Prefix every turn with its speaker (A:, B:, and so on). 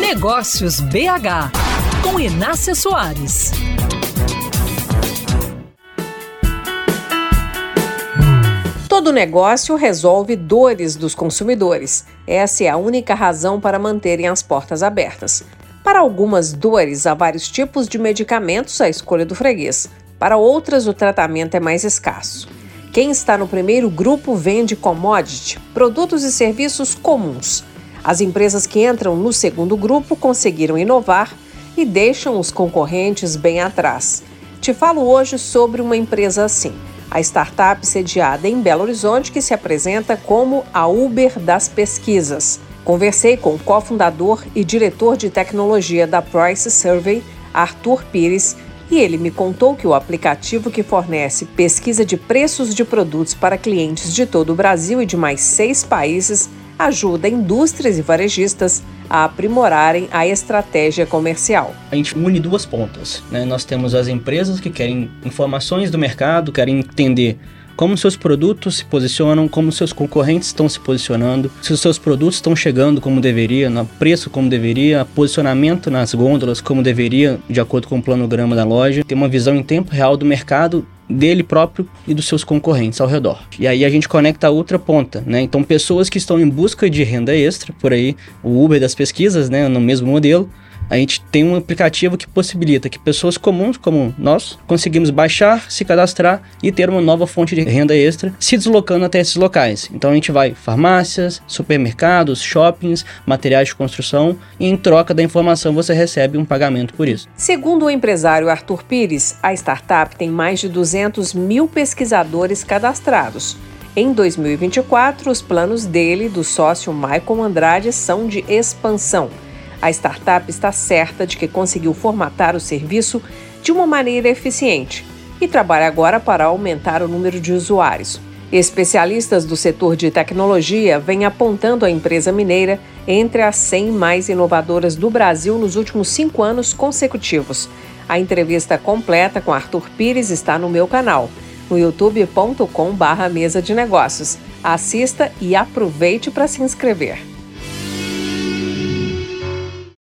A: Negócios BH, com Inácia Soares.
B: Todo negócio resolve dores dos consumidores. Essa é a única razão para manterem as portas abertas. Para algumas dores, há vários tipos de medicamentos à escolha do freguês. Para outras, o tratamento é mais escasso. Quem está no primeiro grupo vende commodity, produtos e serviços comuns. As empresas que entram no segundo grupo conseguiram inovar e deixam os concorrentes bem atrás. Te falo hoje sobre uma empresa assim a startup sediada em Belo Horizonte que se apresenta como a Uber das pesquisas. Conversei com o cofundador e diretor de tecnologia da Price Survey, Arthur Pires, e ele me contou que o aplicativo que fornece pesquisa de preços de produtos para clientes de todo o Brasil e de mais seis países ajuda indústrias e varejistas a aprimorarem a estratégia comercial.
C: A gente une duas pontas. Né? Nós temos as empresas que querem informações do mercado, querem entender como seus produtos se posicionam, como seus concorrentes estão se posicionando, se os seus produtos estão chegando como deveria, no preço como deveria, posicionamento nas gôndolas como deveria, de acordo com o planograma da loja, ter uma visão em tempo real do mercado dele próprio e dos seus concorrentes ao redor. E aí a gente conecta a outra ponta, né? Então pessoas que estão em busca de renda extra, por aí, o Uber das pesquisas, né, no mesmo modelo, a gente tem um aplicativo que possibilita que pessoas comuns como nós conseguimos baixar, se cadastrar e ter uma nova fonte de renda extra se deslocando até esses locais. Então a gente vai farmácias, supermercados, shoppings, materiais de construção e em troca da informação você recebe um pagamento por isso.
B: Segundo o empresário Arthur Pires, a startup tem mais de 200 mil pesquisadores cadastrados. Em 2024, os planos dele, do sócio Michael Andrade, são de expansão. A startup está certa de que conseguiu formatar o serviço de uma maneira eficiente e trabalha agora para aumentar o número de usuários. Especialistas do setor de tecnologia vêm apontando a empresa mineira entre as 100 mais inovadoras do Brasil nos últimos cinco anos consecutivos. A entrevista completa com Arthur Pires está no meu canal, no youtube.com/mesa de negócios. Assista e aproveite para se inscrever.